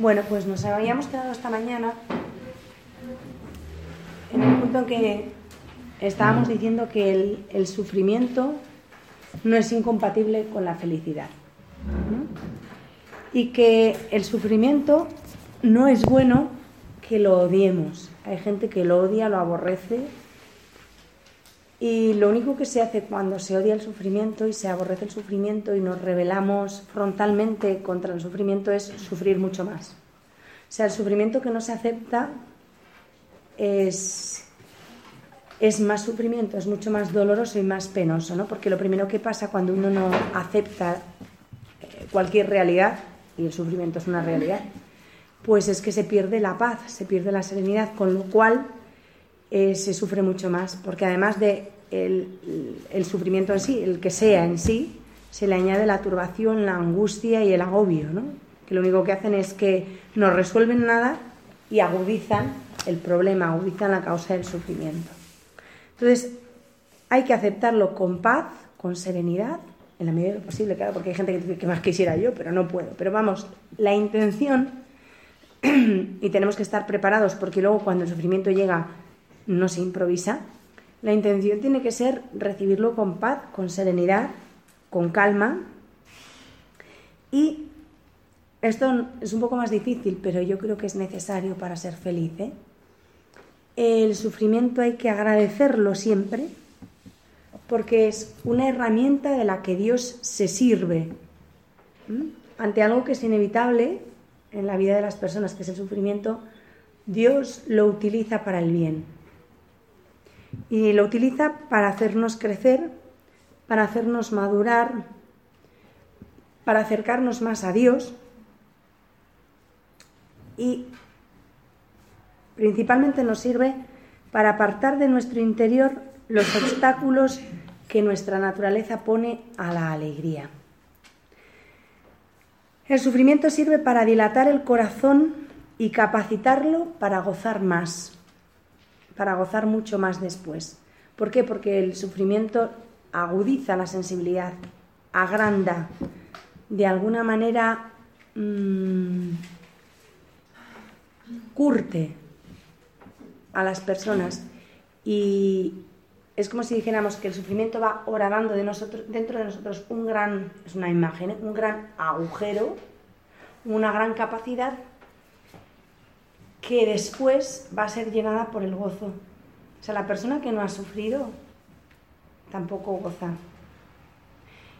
Bueno, pues nos habíamos quedado esta mañana en el punto en que estábamos diciendo que el, sufrimiento no es incompatible con la felicidad. Y que el sufrimiento no es bueno que lo odiemos. Hay gente que lo odia, lo aborrece. Y lo único que se hace cuando se odia el sufrimiento y se aborrece el sufrimiento y nos rebelamos frontalmente contra el sufrimiento es sufrir mucho más. O sea, el sufrimiento que no se acepta es, es más sufrimiento, es mucho más doloroso y más penoso, ¿no? Porque lo primero que pasa cuando uno no acepta eh, cualquier realidad, y el sufrimiento es una realidad, pues es que se pierde la paz, se pierde la serenidad, con lo cual eh, se sufre mucho más, porque además de el, el, sufrimiento en sí, el que sea en sí, se le añade la turbación, la angustia y el agobio, ¿no? que lo único que hacen es que no resuelven nada y agudizan el problema, agudizan la causa del sufrimiento. Entonces, hay que aceptarlo con paz, con serenidad, en la medida de lo posible, claro, porque hay gente que dice que más quisiera yo, pero no puedo. Pero vamos, la intención, y tenemos que estar preparados porque luego cuando el sufrimiento llega no se improvisa, la intención tiene que ser recibirlo con paz, con serenidad, con calma y esto es un poco más difícil, pero yo creo que es necesario para ser feliz. ¿eh? El sufrimiento hay que agradecerlo siempre, porque es una herramienta de la que Dios se sirve ante algo que es inevitable en la vida de las personas, que es el sufrimiento. Dios lo utiliza para el bien. Y lo utiliza para hacernos crecer, para hacernos madurar, para acercarnos más a Dios y principalmente nos sirve para apartar de nuestro interior los obstáculos que nuestra naturaleza pone a la alegría. El sufrimiento sirve para dilatar el corazón y capacitarlo para gozar más, para gozar mucho más después. ¿Por qué? Porque el sufrimiento agudiza la sensibilidad, agranda, de alguna manera mmm, curte a las personas y es como si dijéramos que el sufrimiento va horadando de nosotros, dentro de nosotros un gran, es una imagen, ¿eh? un gran agujero, una gran capacidad que después va a ser llenada por el gozo. O sea, la persona que no ha sufrido tampoco goza.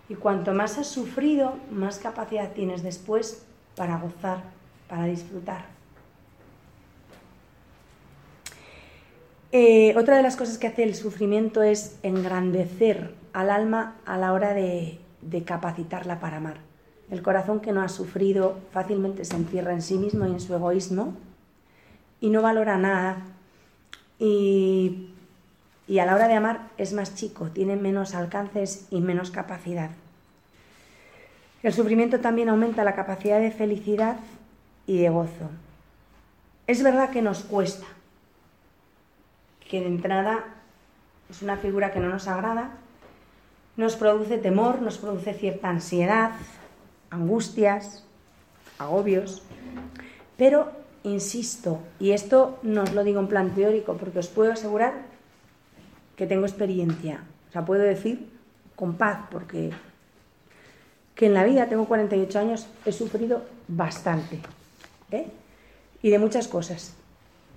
Y cuanto más has sufrido, más capacidad tienes después para gozar, para disfrutar. Eh, otra de las cosas que hace el sufrimiento es engrandecer al alma a la hora de, de, capacitarla para amar. El corazón que no ha sufrido fácilmente se encierra en sí mismo y en su egoísmo y no valora nada. Y, y a la hora de amar es más chico, tiene menos alcances y menos capacidad. El sufrimiento también aumenta la capacidad de felicidad y de gozo. Es verdad que nos cuesta, que de entrada es una figura que no nos agrada, nos produce temor, nos produce cierta ansiedad, angustias, agobios, pero insisto, y esto no os lo digo en plan teórico, porque os puedo asegurar que tengo experiencia, o sea, puedo decir con paz, porque que en la vida, tengo 48 años, he sufrido bastante, ¿eh? y de muchas cosas,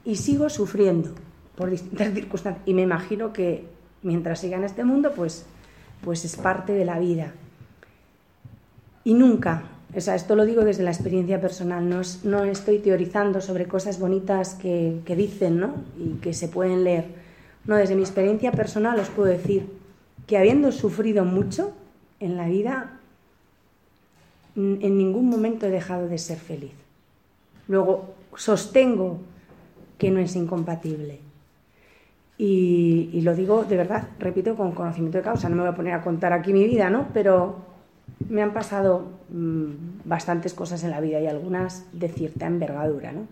y sigo sufriendo, por distintas circunstancias. Y me imagino que mientras siga en este mundo, pues, pues es parte de la vida. Y nunca, o sea, esto lo digo desde la experiencia personal, no, no estoy teorizando sobre cosas bonitas que, que dicen ¿no? y que se pueden leer. No, desde mi experiencia personal os puedo decir que habiendo sufrido mucho en la vida, en ningún momento he dejado de ser feliz. Luego, sostengo que no es incompatible. Y, y, lo digo de verdad, repito, con conocimiento de causa. No me voy a poner a contar aquí mi vida, ¿no? Pero me han pasado mmm, bastantes cosas en la vida y algunas de cierta envergadura, ¿no?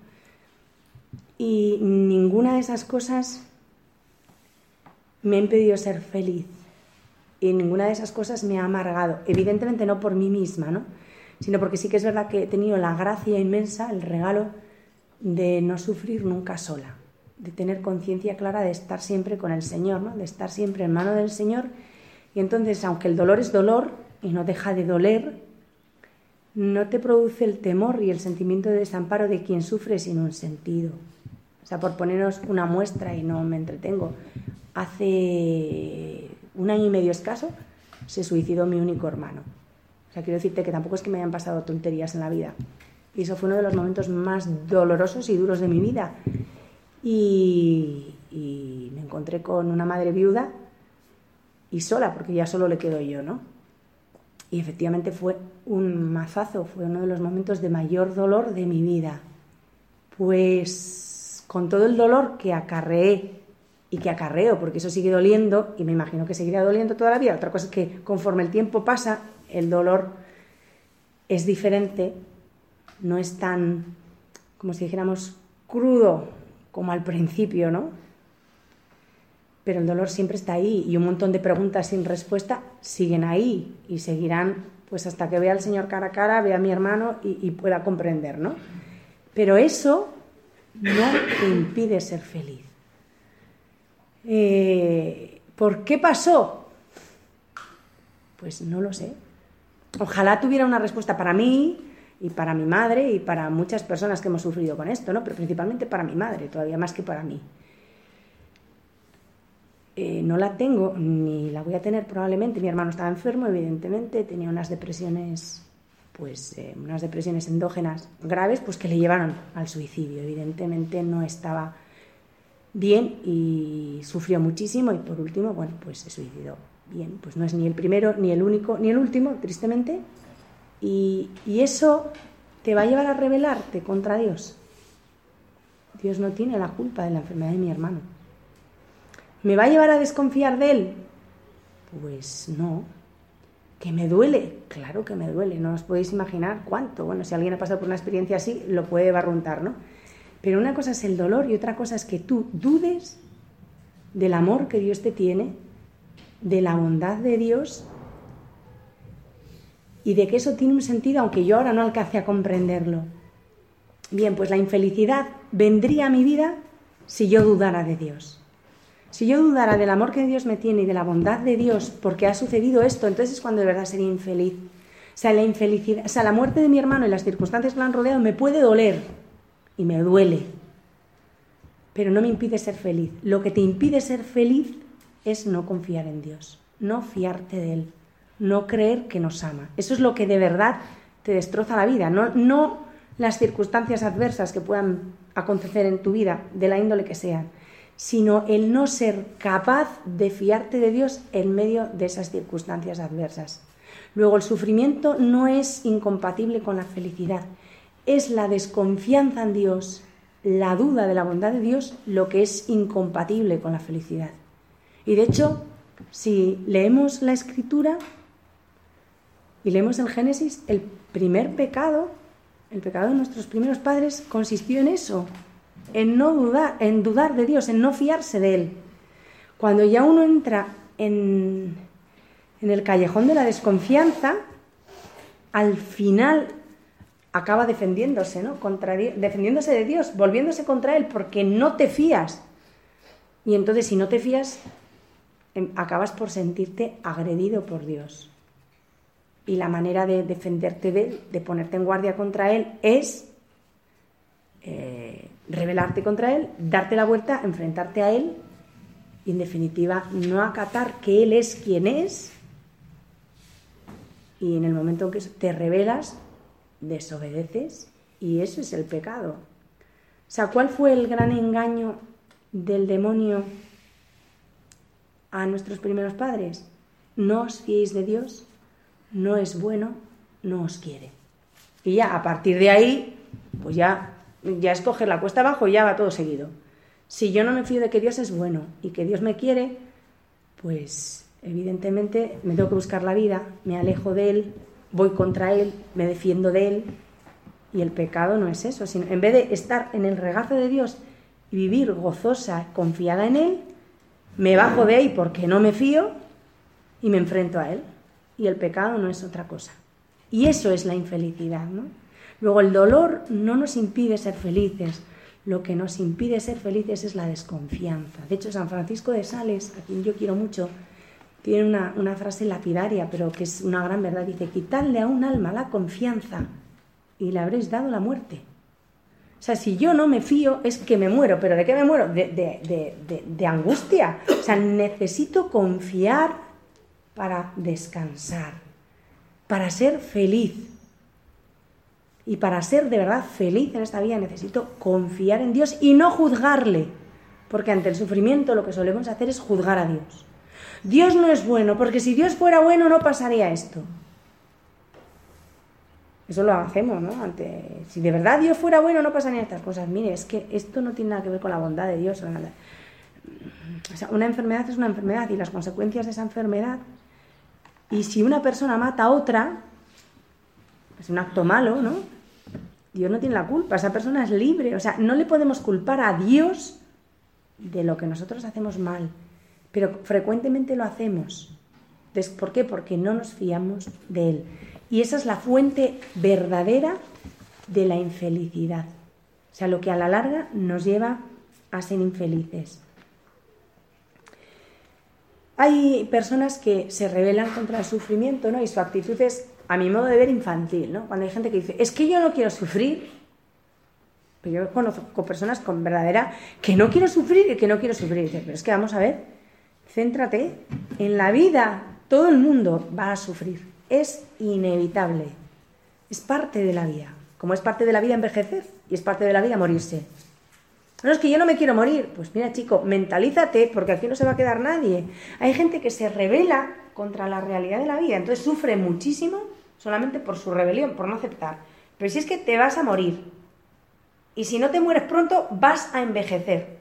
Y ninguna de esas cosas me ha impedido ser feliz. Y ninguna de esas cosas me ha amargado. Evidentemente no por mí misma, ¿no? sino porque sí que es verdad que he tenido la gracia inmensa, el regalo de no sufrir nunca sola, de tener conciencia clara de estar siempre con el Señor, ¿no? de estar siempre en mano del Señor. Y entonces, aunque el dolor es dolor y no deja de doler, no te produce el temor y el sentimiento de desamparo de quien sufre sin un sentido. O sea, por poneros una muestra y no me entretengo, hace un año y medio escaso se suicidó mi único hermano. O sea, quiero decirte que tampoco es que me hayan pasado tonterías en la vida. Y eso fue uno de los momentos más dolorosos y duros de mi vida. Y, y me encontré con una madre viuda y sola, porque ya solo le quedo yo, ¿no? Y efectivamente fue un mazazo, fue uno de los momentos de mayor dolor de mi vida. Pues con todo el dolor que acarreé y que acarreo, porque eso sigue doliendo y me imagino que seguirá doliendo toda la vida. Otra cosa es que conforme el tiempo pasa, el dolor es diferente, no es tan, como si dijéramos, crudo como al principio, ¿no? Pero el dolor siempre está ahí y un montón de preguntas sin respuesta siguen ahí y seguirán pues hasta que vea al Señor cara a cara, vea a mi hermano y, pueda comprender, ¿no? Pero eso no te impide ser feliz. Eh, ¿Por qué pasó? Pues no lo sé. Ojalá tuviera una respuesta para mí y para mi madre y para muchas personas que hemos sufrido con esto, ¿no? Pero principalmente para mi madre, todavía más que para mí. Eh, no la tengo ni la voy a tener probablemente. Mi hermano estaba enfermo, evidentemente, tenía unas depresiones, pues eh, unas depresiones endógenas graves, pues que le llevaron al suicidio. Evidentemente no estaba bien y sufrió muchísimo y por último, bueno, pues se suicidó. Bien, pues no es ni el primero, ni el único, ni el último, tristemente. Y, y eso te va a llevar a rebelarte contra Dios. Dios no tiene la culpa de la enfermedad de mi hermano. ¿Me va a llevar a desconfiar de él? Pues no. ¿Que me duele? Claro que me duele, no os podéis imaginar cuánto. Bueno, si alguien ha pasado por una experiencia así, lo puede barruntar, ¿no? Pero una cosa es el dolor y otra cosa es que tú dudes del amor que Dios te tiene, de la bondad de Dios y de que eso tiene un sentido aunque yo ahora no alcance a comprenderlo. Bien, pues la infelicidad vendría a mi vida si yo dudara de Dios. Si yo dudara del amor que Dios me tiene y de la bondad de Dios porque ha sucedido esto, entonces es cuando de verdad sería infeliz. O sea, la infelicidad, o sea, la muerte de mi hermano y las circunstancias que lo han rodeado me puede doler, y me duele, pero no me impide ser feliz. Lo que te impide ser feliz es no confiar en Dios, no fiarte de Él, no creer que nos ama. Eso es lo que de verdad te destroza la vida, no, no las circunstancias adversas que puedan acontecer en tu vida, de la índole que sean, sino el no ser capaz de fiarte de Dios en medio de esas circunstancias adversas. Luego, el sufrimiento no es incompatible con la felicidad es la desconfianza en Dios, la duda de la bondad de Dios, lo que es incompatible con la felicidad. Y de hecho, si leemos la escritura y leemos el Génesis, el primer pecado, el pecado de nuestros primeros padres, consistió en eso, en no dudar, en dudar de Dios, en no fiarse de Él. Cuando ya uno entra en, en el callejón de la desconfianza, al final acaba defendiéndose, ¿no? Contra, defendiéndose de Dios, volviéndose contra Él, porque no te fías. Y entonces, si no te fías, em, acabas por sentirte agredido por Dios. Y la manera de defenderte de Él, de ponerte en guardia contra Él, es eh, rebelarte contra Él, darte la vuelta, enfrentarte a Él y, en definitiva, no acatar que Él es quien es. Y en el momento en que te rebelas, desobedeces y eso es el pecado. O sea, ¿cuál fue el gran engaño del demonio a nuestros primeros padres? No os fiéis de Dios, no es bueno, no os quiere. Y ya a partir de ahí, pues ya, ya es coger la cuesta abajo y ya va todo seguido. Si yo no me fío de que Dios es bueno y que Dios me quiere, pues evidentemente me tengo que buscar la vida, me alejo de Él, voy contra él, me defiendo de él. Y el pecado no es eso, sino en vez de estar en el regazo de Dios y vivir gozosa, confiada en Él, me bajo de ahí porque no me fío y me enfrento a Él. Y el pecado no es otra cosa. Y eso es la infelicidad, ¿no? Luego el dolor no nos impide ser felices, lo que nos impide ser felices es la desconfianza. De hecho, San Francisco de Sales, a quien yo quiero mucho, tiene una, una frase lapidaria, pero que es una gran verdad. Dice, quitadle a un alma la confianza y le habréis dado la muerte. O sea, si yo no me fío, es que me muero. ¿Pero de qué me muero? De, de, de, de, angustia. O sea, necesito confiar para descansar, para ser feliz. Y para ser de verdad feliz en esta vida necesito confiar en Dios y no juzgarle. Porque ante el sufrimiento lo que solemos hacer es juzgar a Dios. Dios no es bueno, porque si Dios fuera bueno no pasaría esto. Eso lo hacemos, ¿no? Ante, si de verdad Dios fuera bueno, no pasarían estas cosas. Mire, es que esto no tiene nada que ver con la bondad de Dios. O sea, una enfermedad es una enfermedad y las consecuencias de esa enfermedad. Y si una persona mata a otra, es un acto malo, ¿no? Dios no tiene la culpa, esa persona es libre. O sea, no le podemos culpar a Dios de lo que nosotros hacemos mal, pero frecuentemente lo hacemos. ¿Por qué? Porque no nos fiamos de Él. Y esa es la fuente verdadera de la infelicidad. O sea, lo que a la larga nos lleva a ser infelices. Hay personas que se rebelan contra el sufrimiento, ¿no? Y su actitud es, a mi modo de ver, infantil, ¿no? Cuando hay gente que dice, es que yo no quiero sufrir. Pero yo conozco personas con verdadera que no quiero sufrir y que no quiero sufrir. Dice, pero es que vamos a ver, céntrate, en la vida todo el mundo va a sufrir es inevitable. Es parte de la vida. Como es parte de la vida envejecer y es parte de la vida morirse. No es que yo no me quiero morir. Pues mira, chico, mentalízate porque aquí no se va a quedar nadie. Hay gente que se revela contra la realidad de la vida, entonces sufre muchísimo solamente por su rebelión, por no aceptar. Pero si es que te vas a morir y si no te mueres pronto, vas a envejecer.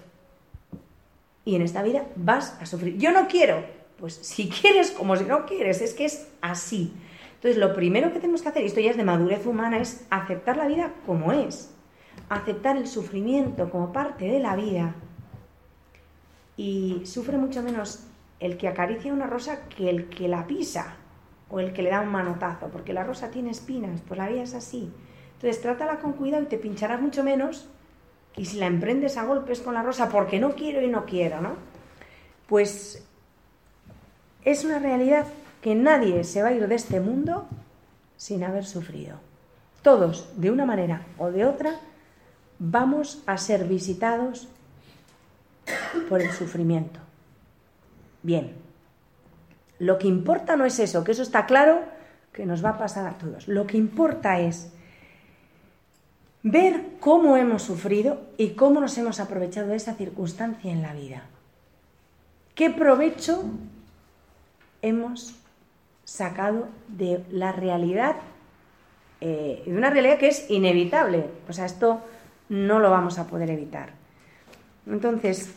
Y en esta vida vas a sufrir. Yo no quiero, pues si quieres como si no quieres, es que es así. Entonces, lo primero que tenemos que hacer, y esto ya es de madurez humana, es aceptar la vida como es, aceptar el sufrimiento como parte de la vida. Y sufre mucho menos el que acaricia una rosa que el que la pisa o el que le da un manotazo, porque la rosa tiene espinas, pues la vida es así. Entonces, trátala con cuidado y te pincharás mucho menos que si la emprendes a golpes con la rosa porque no quiero y no quiero, ¿no? Pues es una realidad que nadie se va a ir de este mundo sin haber sufrido. Todos, de una manera o de otra, vamos a ser visitados por el sufrimiento. Bien, lo que importa no es eso, que eso está claro que nos va a pasar a todos. Lo que importa es ver cómo hemos sufrido y cómo nos hemos aprovechado de esa circunstancia en la vida. ¿Qué provecho hemos sacado de la realidad, eh, de una realidad que es inevitable. O sea, esto no lo vamos a poder evitar. Entonces,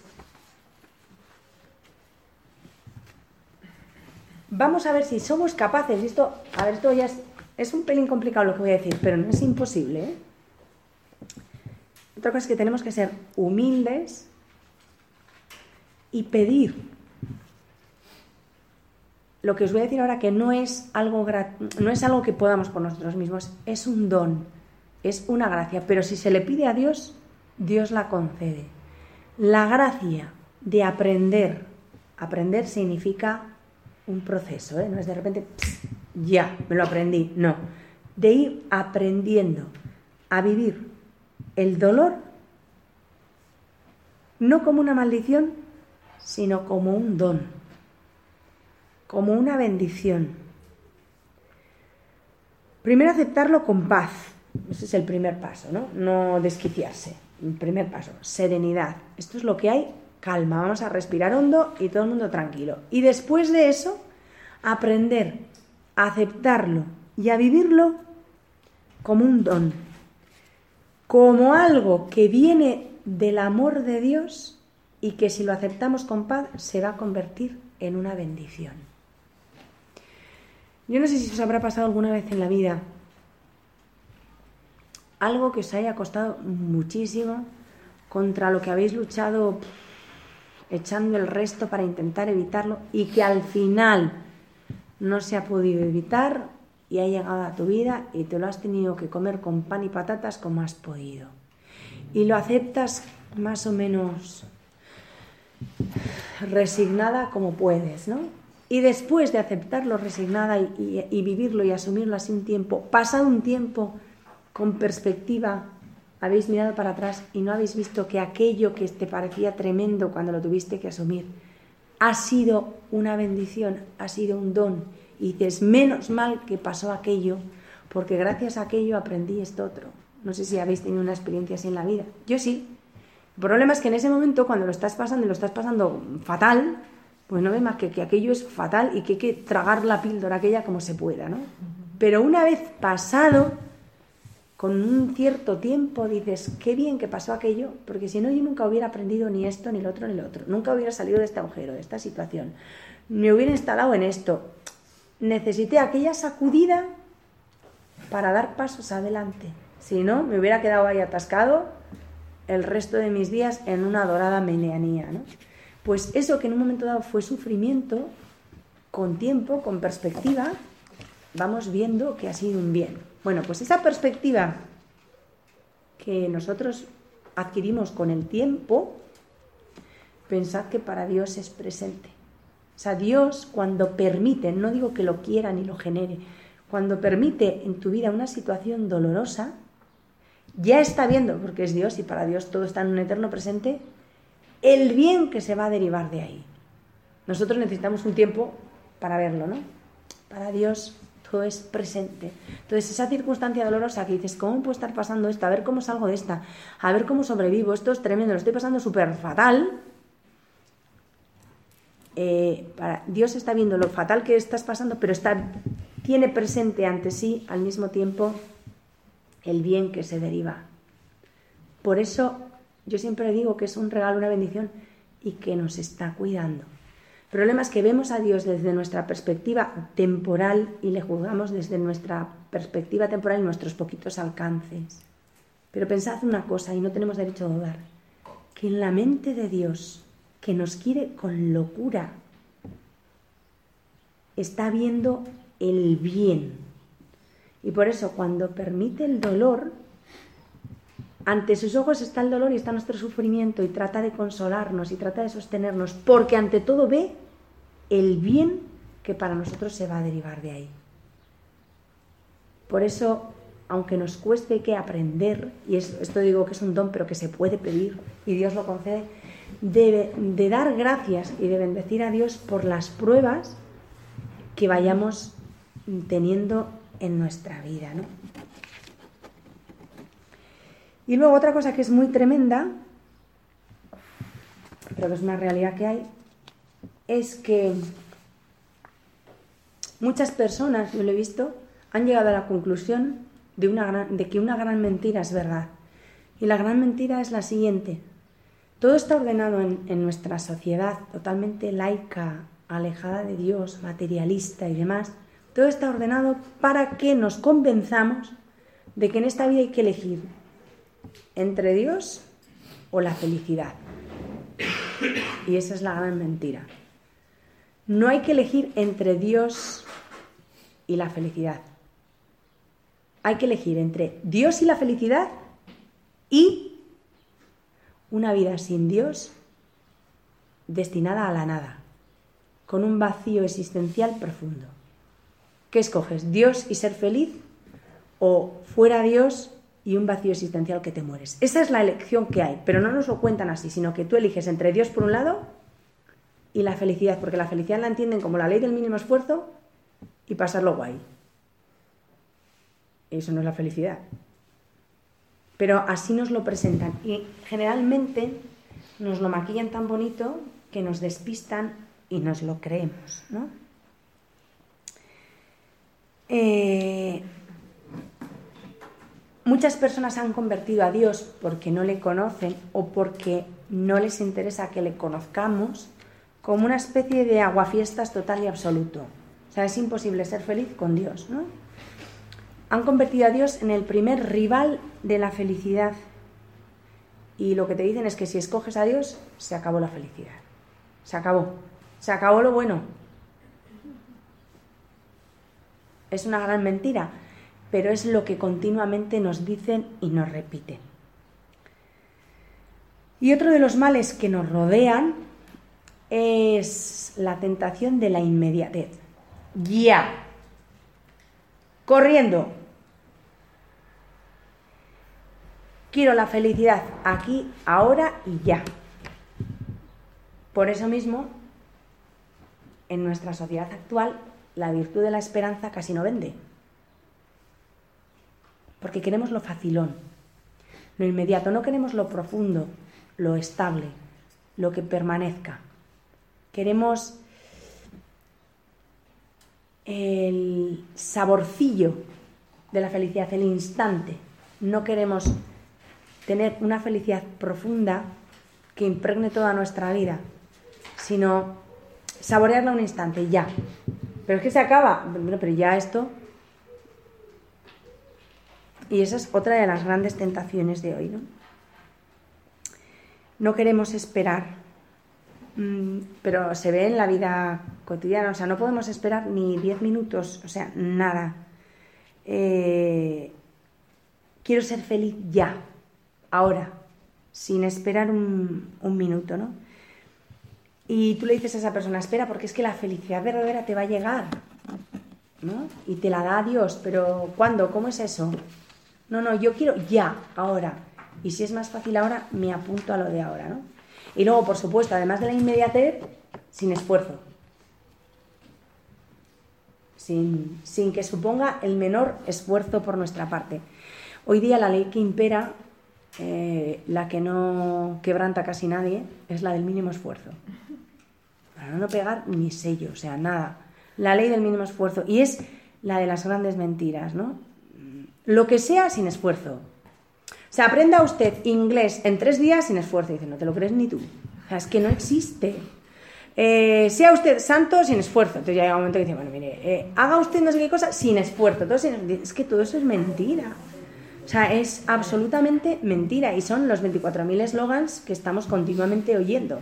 vamos a ver si somos capaces, y esto, a ver, esto ya es, un pelín complicado lo que voy a decir, pero no es imposible. ¿eh? Otra cosa es que tenemos que ser humildes y pedir lo que os voy a decir ahora que no es algo, no es algo que podamos por nosotros mismos, es un don, es una gracia, pero si se le pide a Dios, Dios la concede. La gracia de aprender, aprender significa un proceso, ¿eh? no es de repente, ya, me lo aprendí, no, de ir aprendiendo a vivir el dolor no como una maldición, sino como un don como una bendición. Primero aceptarlo con paz. Ese es el primer paso, ¿no? No desquiciarse. El primer paso, serenidad. Esto es lo que hay, calma. Vamos a respirar hondo y todo el mundo tranquilo. Y después de eso, aprender a aceptarlo y a vivirlo como un don, como algo que viene del amor de Dios y que si lo aceptamos con paz se va a convertir en una bendición. Yo no sé si os habrá pasado alguna vez en la vida algo que os haya costado muchísimo contra lo que habéis luchado echando el resto para intentar evitarlo y que al final no se ha podido evitar y ha llegado a tu vida y te lo has tenido que comer con pan y patatas como has podido. Y lo aceptas más o menos resignada como puedes, ¿no? Y después de aceptarlo resignada y, vivirlo y asumirlo así un tiempo, pasado un tiempo con perspectiva, habéis mirado para atrás y no habéis visto que aquello que te parecía tremendo cuando lo tuviste que asumir ha sido una bendición, ha sido un don. Y dices, menos mal que pasó aquello, porque gracias a aquello aprendí esto otro. No sé si habéis tenido una experiencia así en la vida. Yo sí. El problema es que en ese momento, cuando lo estás pasando y lo estás pasando fatal, pues no ve más que que aquello es fatal y que hay que tragar la píldora aquella como se pueda, ¿no? Pero una vez pasado, con un cierto tiempo, dices, qué bien que pasó aquello, porque si no yo nunca hubiera aprendido ni esto, ni lo otro, ni lo otro. Nunca hubiera salido de este agujero, de esta situación. Me hubiera instalado en esto. Necesité aquella sacudida para dar pasos adelante. Si no, me hubiera quedado ahí atascado el resto de mis días en una dorada meleanía. Pues eso que en un momento dado fue sufrimiento, con tiempo, con perspectiva, vamos viendo que ha sido un bien. Bueno, pues esa perspectiva que nosotros adquirimos con el tiempo, pensad que para Dios es presente. O sea, Dios cuando permite, no digo que lo quiera ni lo genere, cuando permite en tu vida una situación dolorosa, ya está viendo, porque es Dios y para Dios todo está en un eterno presente, el bien que se va a derivar de ahí. Nosotros necesitamos un tiempo para verlo, ¿no? Para Dios todo es presente. Entonces, esa circunstancia dolorosa que dices, ¿cómo puedo estar pasando esto? A ver cómo salgo de esta, a ver cómo sobrevivo, esto es tremendo, lo estoy pasando súper fatal. Eh, Dios está viendo lo fatal que estás pasando, pero está, tiene presente ante sí al mismo tiempo el bien que se deriva. Por eso yo siempre digo que es un regalo, una bendición y que nos está cuidando. Problema es que vemos a Dios desde nuestra perspectiva temporal y le juzgamos desde nuestra perspectiva temporal y nuestros poquitos alcances. Pero pensad una cosa, y no tenemos derecho a dudar, que en la mente de Dios, que nos quiere con locura, está viendo el bien y por eso cuando permite el dolor, ante sus ojos está el dolor y está nuestro sufrimiento y trata de consolarnos y trata de sostenernos, porque ante todo ve el bien que para nosotros se va a derivar de ahí. Por eso, aunque nos cueste que aprender, y esto digo que es un don, pero que se puede pedir y Dios lo concede, debe de dar gracias y de bendecir a Dios por las pruebas que vayamos teniendo en nuestra vida. ¿no? Y luego otra cosa que es muy tremenda, pero que es una realidad que hay, es que muchas personas, yo lo he visto, han llegado a la conclusión de, una de que una gran mentira es verdad. Y la gran mentira es la siguiente. Todo está ordenado en, en nuestra sociedad totalmente laica, alejada de Dios, materialista y demás, todo está ordenado para que nos convenzamos de que en esta vida hay que elegir entre Dios o la felicidad. Y esa es la gran mentira. No hay que elegir entre Dios y la felicidad. Hay que elegir entre Dios y la felicidad y una vida sin Dios destinada a la nada, con un vacío existencial profundo. ¿Qué escoges? ¿Dios y ser feliz? ¿O fuera Dios y un vacío existencial que te mueres? Esa es la elección que hay, pero no nos lo cuentan así, sino que tú eliges entre Dios por un lado y la felicidad, porque la felicidad la entienden como la ley del mínimo esfuerzo y pasarlo guay. Eso no es la felicidad. Pero así nos lo presentan y generalmente nos lo maquillan tan bonito que nos despistan y nos lo creemos, ¿no? Eh, muchas personas han convertido a Dios porque no le conocen o porque no les interesa que le conozcamos como una especie de aguafiestas total y absoluto. O sea, es imposible ser feliz con Dios, ¿no? Han convertido a Dios en el primer rival de la felicidad. Y lo que te dicen es que si escoges a Dios, se acabó la felicidad. Se acabó. Se acabó lo bueno. es una gran mentira, pero es lo que continuamente nos dicen y nos repiten. Y otro de los males que nos rodean es la tentación de la inmediatez. Ya. Corriendo. Quiero la felicidad aquí, ahora y ya. Por eso mismo, en nuestra sociedad actual, la virtud de la esperanza casi no vende. Porque queremos lo facilón, lo inmediato, no queremos lo profundo, lo estable, lo que permanezca. Queremos el saborcillo de la felicidad, el instante. No queremos tener una felicidad profunda que impregne toda nuestra vida, sino saborearla un instante, ya. Pero es que se acaba. Bueno, pero ya esto. Y esa es otra de las grandes tentaciones de hoy, ¿no? No queremos esperar, pero se ve en la vida cotidiana, o sea, no podemos esperar ni 10 minutos, o sea, nada. Eh, quiero ser feliz ya, ahora, sin esperar un, un minuto, ¿no? Y tú le dices a esa persona, espera, porque es que la felicidad verdadera te va a llegar, ¿no? Y te la da Dios, pero ¿cuándo? ¿Cómo es eso? No, no, yo quiero ya, ahora. Y si es más fácil ahora, me apunto a lo de ahora, ¿no? Y luego, por supuesto, además de la inmediatez, sin esfuerzo. Sin, sin que suponga el menor esfuerzo por nuestra parte. Hoy día la ley que impera, eh, la que no quebranta casi nadie, es la del mínimo esfuerzo para no pegar ni sello, o sea, nada. La ley del mínimo esfuerzo. Y es la de las grandes mentiras, ¿no? Lo que sea sin esfuerzo. O sea, aprenda usted inglés en tres días sin esfuerzo. dice, no te lo crees ni tú. O sea, es que no existe. Eh, sea usted santo sin esfuerzo. Entonces ya llega un momento que dice, bueno, mire, eh, haga usted no sé qué cosa sin esfuerzo. es que todo eso es mentira. O sea, es absolutamente mentira. Y son los 24.000 eslogans que estamos continuamente oyendo.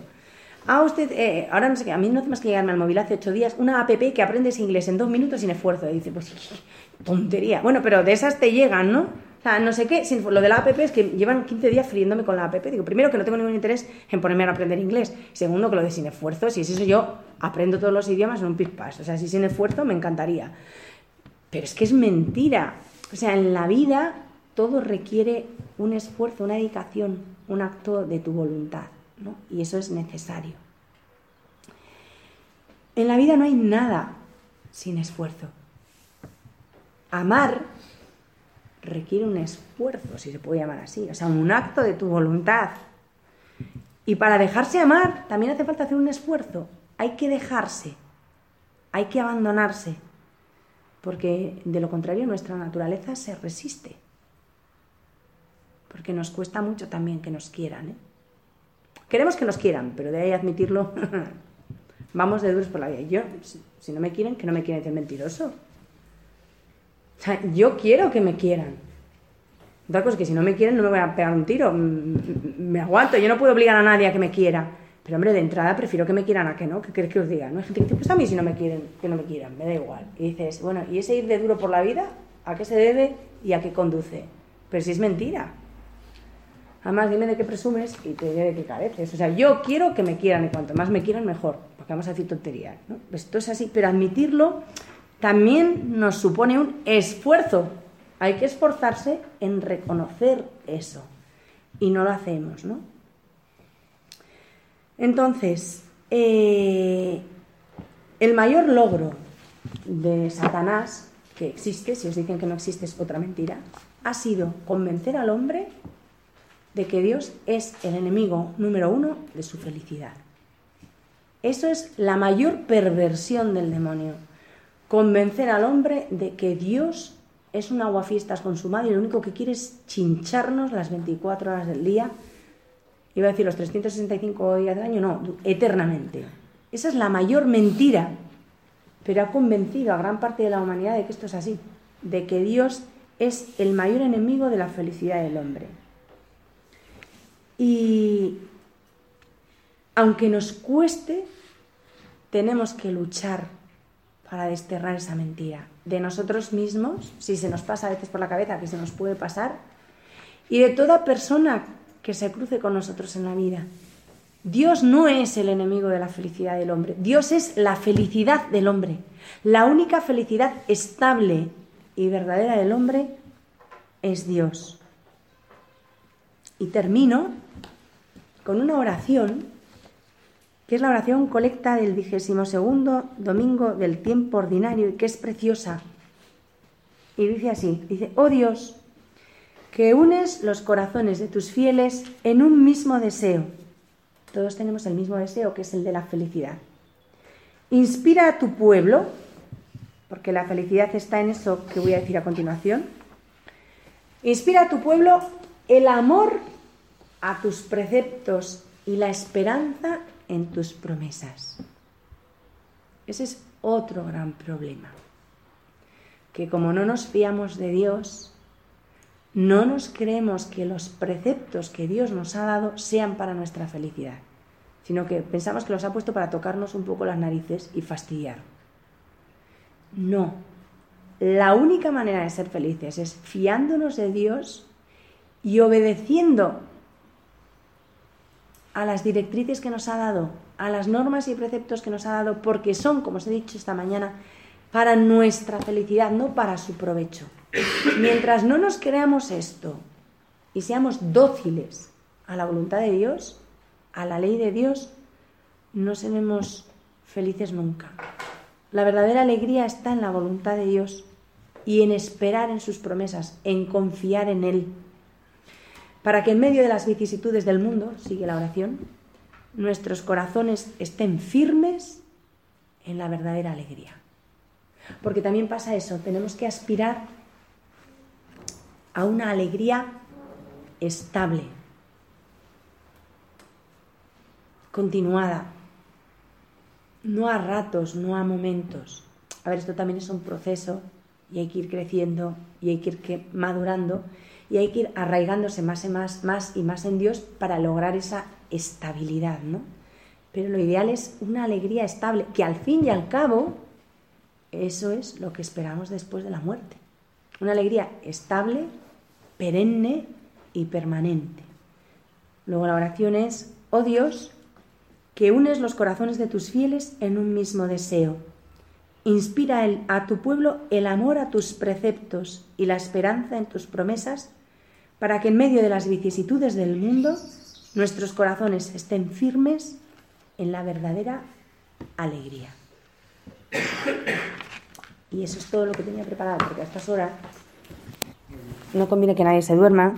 Ah, usted, eh, ahora no sé qué, a mí no hace más que llegarme al móvil hace ocho días una app que aprendes inglés en dos minutos sin esfuerzo. Y dice, pues tontería. Bueno, pero de esas te llegan, ¿no? O sea, no sé qué, lo de la app es que llevan 15 días friéndome con la app. Digo, primero que no tengo ningún interés en ponerme a aprender inglés. Segundo, que lo de sin esfuerzo, si es eso yo aprendo todos los idiomas en un pispás. O sea, si sin esfuerzo me encantaría. Pero es que es mentira. O sea, en la vida todo requiere un esfuerzo, una dedicación, un acto de tu voluntad y eso es necesario. En la vida no hay nada sin esfuerzo. Amar requiere un esfuerzo, si se puede llamar así, o sea, un acto de tu voluntad. Y para dejarse amar también hace falta hacer un esfuerzo. Hay que dejarse, hay que abandonarse, porque de lo contrario nuestra naturaleza se resiste. Porque nos cuesta mucho también que nos quieran. ¿eh? Queremos que nos quieran, pero de ahí admitirlo, vamos de duros por la vida. Yo, si no me quieren, que no me quieren, es mentiroso. O sea, yo quiero que me quieran. Otra cosa es que si no me quieren no me voy a pegar un tiro. Me aguanto, yo no puedo obligar a nadie a que me quiera. Pero hombre, de entrada prefiero que me quieran a que no, que queréis que os diga. No hay gente que dice, pues a mí si no me quieren, que no me quieran, me da igual. Y dices, bueno, ¿y ese ir de duro por la vida? ¿A qué se debe y a qué conduce? Pero si es mentira. Además, dime de qué presumes y te diré de qué careces. O sea, yo quiero que me quieran y cuanto más me quieran, mejor. Porque vamos a decir tonterías. Pues esto es así, pero admitirlo también nos supone un esfuerzo. Hay que esforzarse en reconocer eso. Y no lo hacemos, ¿no? Entonces, eh, el mayor logro de Satanás, que existe, si os dicen que no existe es otra mentira, ha sido convencer al hombre de que Dios es el enemigo número uno de su felicidad. Eso es la mayor perversión del demonio. Convencer al hombre de que Dios es un aguafiestas consumado y lo único que quiere es chincharnos las 24 horas del día. Iba a decir los 365 días del año, no, eternamente. Esa es la mayor mentira. Pero ha convencido a gran parte de la humanidad de que esto es así, de que Dios es el mayor enemigo de la felicidad del hombre. Y aunque nos cueste, tenemos que luchar para desterrar esa mentira. De nosotros mismos, si se nos pasa a veces por la cabeza que se nos puede pasar, y de toda persona que se cruce con nosotros en la vida. Dios no es el enemigo de la felicidad del hombre, Dios es la felicidad del hombre. La única felicidad estable y verdadera del hombre es Dios. Y termino con una oración, que es la oración colecta del vigésimo segundo domingo del tiempo ordinario y que es preciosa. Y dice así, dice, oh Dios, que unes los corazones de tus fieles en un mismo deseo. Todos tenemos el mismo deseo, que es el de la felicidad. Inspira a tu pueblo, porque la felicidad está en eso que voy a decir a continuación. Inspira a tu pueblo el amor a tus preceptos y la esperanza en tus promesas. Ese es otro gran problema. Que como no nos fiamos de Dios, no nos creemos que los preceptos que Dios nos ha dado sean para nuestra felicidad, sino que pensamos que los ha puesto para tocarnos un poco las narices y fastidiar. No. La única manera de ser felices es fiándonos de Dios y obedeciendo a las directrices que nos ha dado, a las normas y preceptos que nos ha dado, porque son, como os he dicho esta mañana, para nuestra felicidad, no para su provecho. Mientras no nos creamos esto y seamos dóciles a la voluntad de Dios, a la ley de Dios, no seremos felices nunca. La verdadera alegría está en la voluntad de Dios y en esperar en sus promesas, en confiar en Él. Para que en medio de las vicisitudes del mundo, sigue la oración, nuestros corazones estén firmes en la verdadera alegría. Porque también pasa eso, tenemos que aspirar a una alegría estable, continuada, no a ratos, no a momentos. A ver, esto también es un proceso y hay que ir creciendo y hay que ir madurando y hay que ir arraigándose más y más, más y más en Dios para lograr esa estabilidad, ¿no? Pero lo ideal es una alegría estable, que al fin y al cabo eso es lo que esperamos después de la muerte. Una alegría estable, perenne y permanente. Luego la oración es, oh Dios, que unes los corazones de tus fieles en un mismo deseo. Inspira a tu pueblo el amor a tus preceptos y la esperanza en tus promesas, para que en medio de las vicisitudes del mundo nuestros corazones estén firmes en la verdadera alegría. Y eso es todo lo que tenía preparado, porque a estas horas no conviene que nadie se duerma,